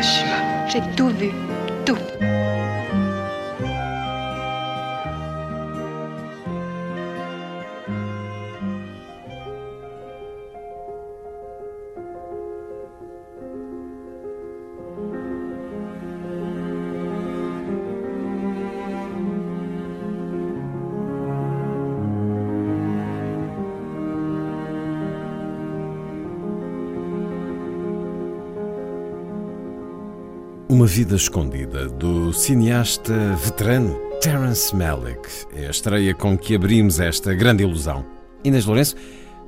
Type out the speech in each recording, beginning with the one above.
J'ai tout vu, Uma vida escondida do cineasta veterano Terence Malick é a estreia com que abrimos esta grande ilusão. Inês Lourenço,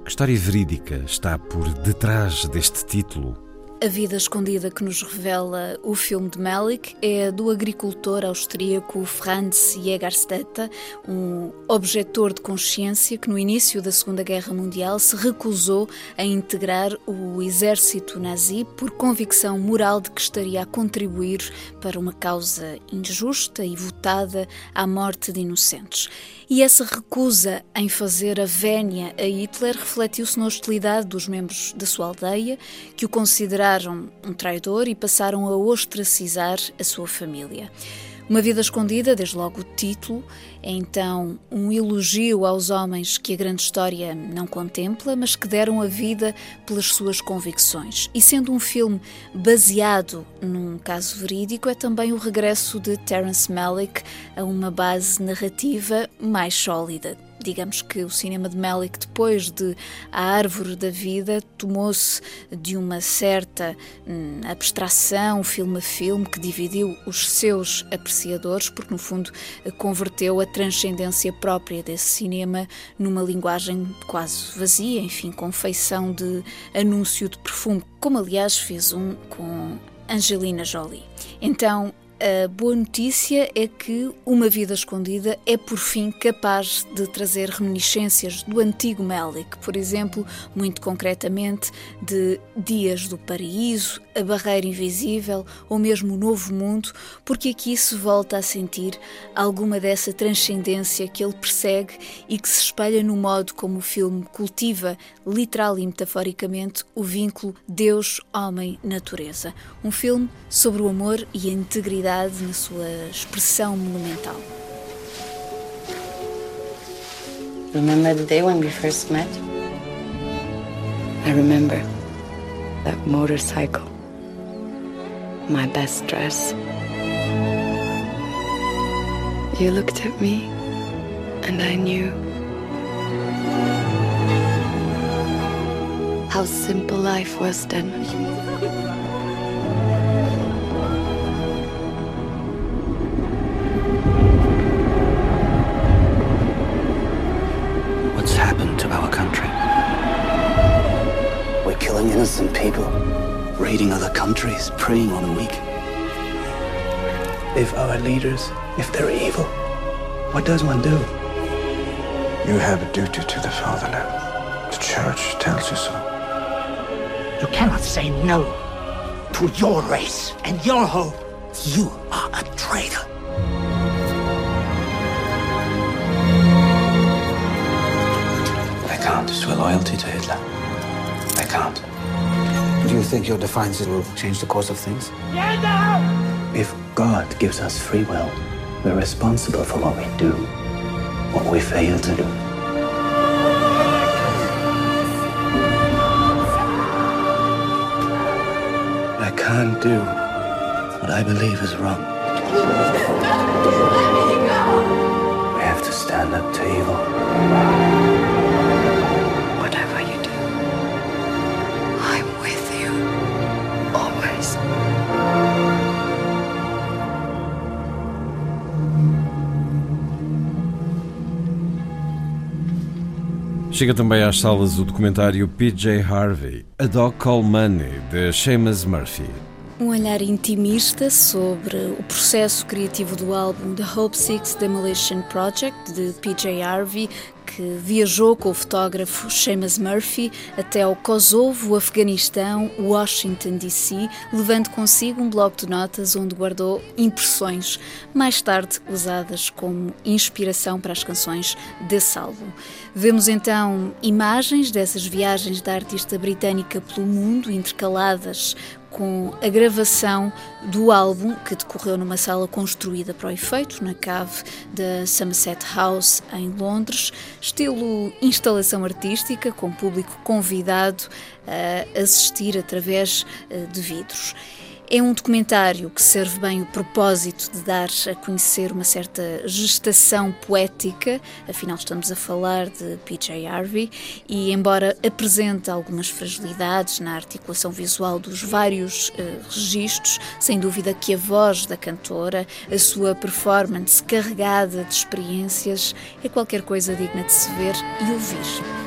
que história verídica está por detrás deste título? A vida escondida que nos revela o filme de Malick é do agricultor austríaco Franz Jägerstätter, um objetor de consciência que no início da Segunda Guerra Mundial se recusou a integrar o exército nazi por convicção moral de que estaria a contribuir para uma causa injusta e votada à morte de inocentes. E essa recusa em fazer a vénia a Hitler refletiu-se na hostilidade dos membros da sua aldeia, que o consideraram um traidor e passaram a ostracizar a sua família. Uma vida escondida, desde logo o título, é então um elogio aos homens que a grande história não contempla, mas que deram a vida pelas suas convicções. E sendo um filme baseado num caso verídico, é também o regresso de Terence Malick a uma base narrativa mais sólida. Digamos que o cinema de Malick, depois de A Árvore da Vida, tomou-se de uma certa hum, abstração, filme a filme, que dividiu os seus apreciadores, porque no fundo converteu a transcendência própria desse cinema numa linguagem quase vazia, enfim, com feição de anúncio de perfume, como aliás fez um com Angelina Jolie. Então, a boa notícia é que Uma Vida Escondida é, por fim, capaz de trazer reminiscências do antigo Melick, por exemplo, muito concretamente, de Dias do Paraíso, A Barreira Invisível ou mesmo O Novo Mundo, porque aqui se volta a sentir alguma dessa transcendência que ele persegue e que se espelha no modo como o filme cultiva, literal e metaforicamente, o vínculo Deus-Homem-Natureza. Um filme sobre o amor e a integridade na sua expressão monumental. Remember the day when we first met? I remember that motorcycle, my best dress. You looked at me, and I knew how simple life was then. Innocent people, raiding other countries, preying on the weak. If our leaders, if they're evil, what does one do? You have a duty to the fatherland. The church tells you so. You cannot say no to your race and your hope. You are a traitor. I can't swear loyalty to Hitler. I can't. You think your defiance will change the course of things? If God gives us free will, we're responsible for what we do, what we fail to do. I can't do what I believe is wrong. We have to stand up to evil. Chega também às salas o documentário PJ Harvey, A Dog Call Money, de Seamus Murphy. Um olhar intimista sobre o processo criativo do álbum The Hope Six Demolition Project, de PJ Harvey, que viajou com o fotógrafo Seamus Murphy até ao Kosovo, Afeganistão, Washington DC, levando consigo um bloco de notas onde guardou impressões, mais tarde usadas como inspiração para as canções desse álbum. Vemos então imagens dessas viagens da artista britânica pelo mundo, intercaladas com a gravação do álbum que decorreu numa sala construída para o efeito, na cave da Somerset House, em Londres, estilo instalação artística, com público convidado a assistir através eh, de vidros. É um documentário que serve bem o propósito de dar a conhecer uma certa gestação poética, afinal estamos a falar de PJ Harvey, e embora apresente algumas fragilidades na articulação visual dos vários uh, registros, sem dúvida que a voz da cantora, a sua performance carregada de experiências, é qualquer coisa digna de se ver e ouvir.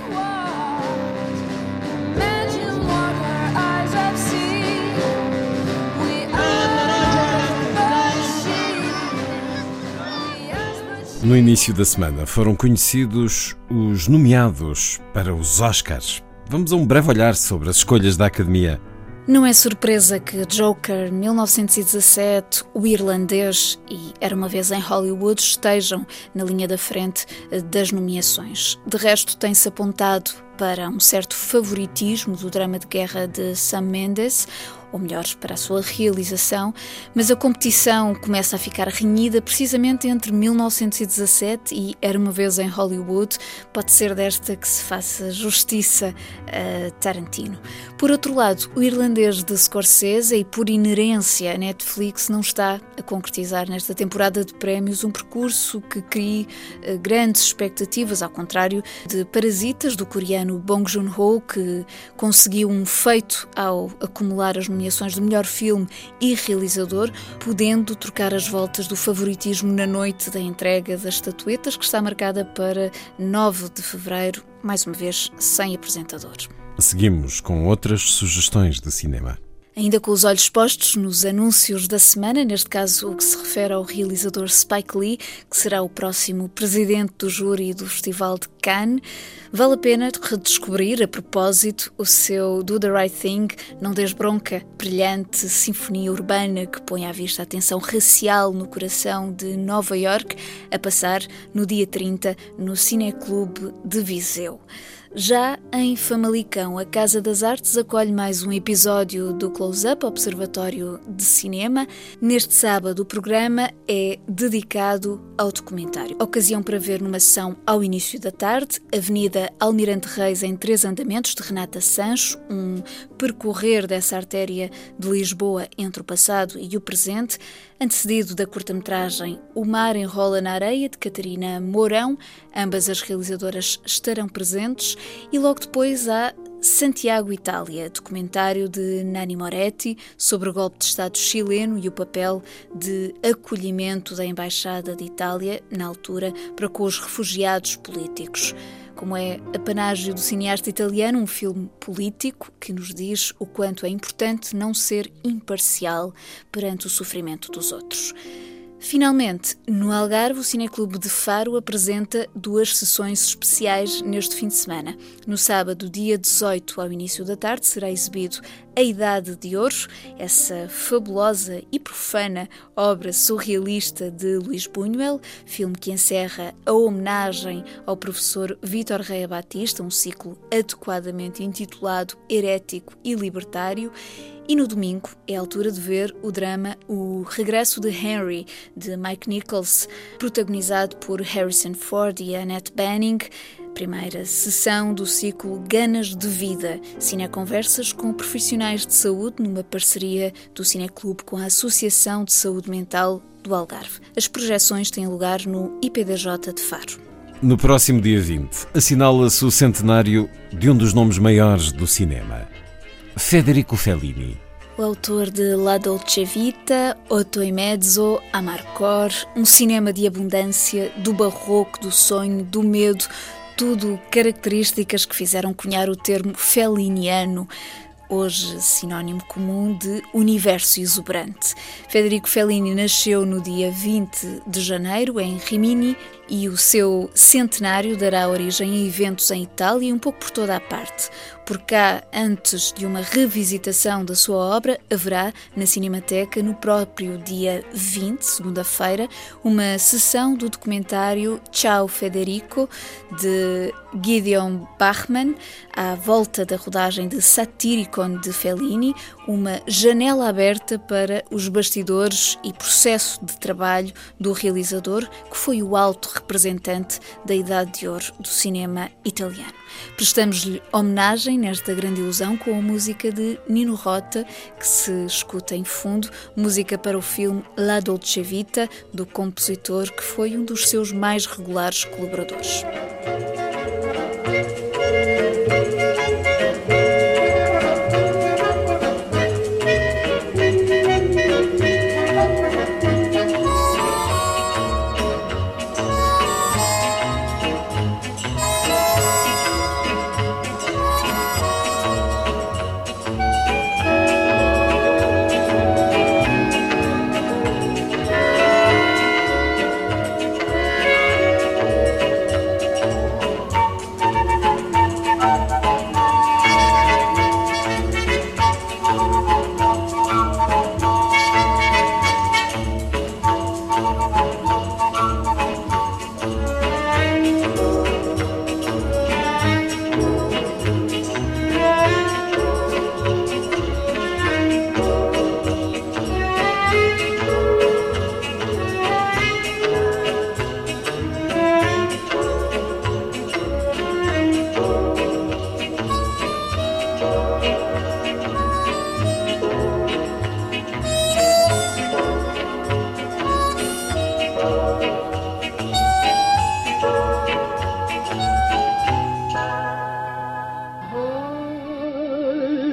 No início da semana foram conhecidos os nomeados para os Oscars. Vamos a um breve olhar sobre as escolhas da Academia. Não é surpresa que Joker, 1917, O Irlandês e Era uma vez em Hollywood estejam na linha da frente das nomeações. De resto, tem-se apontado para um certo favoritismo do drama de guerra de Sam Mendes, ou melhor, para a sua realização, mas a competição começa a ficar renhida precisamente entre 1917 e Era uma vez em Hollywood. Pode ser desta que se faça justiça a Tarantino. Por outro lado, o irlandês de Scorsese e por inerência a Netflix não está a concretizar nesta temporada de prémios um percurso que crie eh, grandes expectativas, ao contrário de Parasitas do coreano Bong Joon-ho, que conseguiu um feito ao acumular as nomeações nomeações de melhor filme e realizador, podendo trocar as voltas do favoritismo na noite da entrega das estatuetas, que está marcada para 9 de fevereiro, mais uma vez sem apresentador. Seguimos com outras sugestões de cinema. Ainda com os olhos postos nos anúncios da semana, neste caso o que se refere ao realizador Spike Lee, que será o próximo presidente do júri do Festival de Cannes, vale a pena redescobrir, a propósito, o seu Do the Right Thing, Não Des Bronca, brilhante sinfonia urbana que põe à vista a tensão racial no coração de Nova York, a passar no dia 30 no Cineclube de Viseu. Já em Famalicão, a Casa das Artes acolhe mais um episódio do Close-Up Observatório de Cinema. Neste sábado, o programa é dedicado ao documentário. Ocasião para ver numa sessão ao início da tarde, Avenida Almirante Reis em três andamentos, de Renata Sancho, um percorrer dessa artéria de Lisboa entre o passado e o presente, antecedido da curta-metragem O Mar Enrola na Areia, de Catarina Mourão. Ambas as realizadoras estarão presentes e logo depois há Santiago Itália, documentário de Nani Moretti sobre o golpe de Estado chileno e o papel de acolhimento da Embaixada de Itália, na altura, para com os refugiados políticos. Como é apanágio do cineasta italiano, um filme político que nos diz o quanto é importante não ser imparcial perante o sofrimento dos outros. Finalmente, no Algarve, o Cineclube de Faro apresenta duas sessões especiais neste fim de semana. No sábado, dia 18, ao início da tarde, será exibido A Idade de Ouro, essa fabulosa e profana obra surrealista de Luís Buñuel, filme que encerra a homenagem ao professor Vítor Reia Batista, um ciclo adequadamente intitulado Herético e Libertário, e no domingo é a altura de ver o drama O Regresso de Henry, de Mike Nichols, protagonizado por Harrison Ford e Annette Bening. Primeira sessão do ciclo Ganas de Vida, cineconversas com profissionais de saúde numa parceria do Cineclube com a Associação de Saúde Mental do Algarve. As projeções têm lugar no IPDJ de Faro. No próximo dia 20, assinala-se o centenário de um dos nomes maiores do cinema. Federico Fellini. O autor de La Dolce Vita, Otto e Mezzo, Amarcor, um cinema de abundância, do barroco, do sonho, do medo, tudo características que fizeram cunhar o termo feliniano hoje sinónimo comum de universo exuberante. Federico Fellini nasceu no dia 20 de janeiro em Rimini e o seu centenário dará origem a eventos em Itália e um pouco por toda a parte. Por cá, antes de uma revisitação da sua obra, haverá na Cinemateca, no próprio dia 20, segunda-feira, uma sessão do documentário Ciao Federico, de Gideon Bachmann, à volta da rodagem de Satyricon de Fellini, uma janela aberta para os bastidores e processo de trabalho do realizador, que foi o alto representante da Idade de Ouro do cinema italiano. Prestamos-lhe homenagem nesta grande ilusão com a música de Nino Rota, que se escuta em fundo, música para o filme La Dolce Vita, do compositor que foi um dos seus mais regulares colaboradores. Thank you.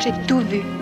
J'ai tout vu.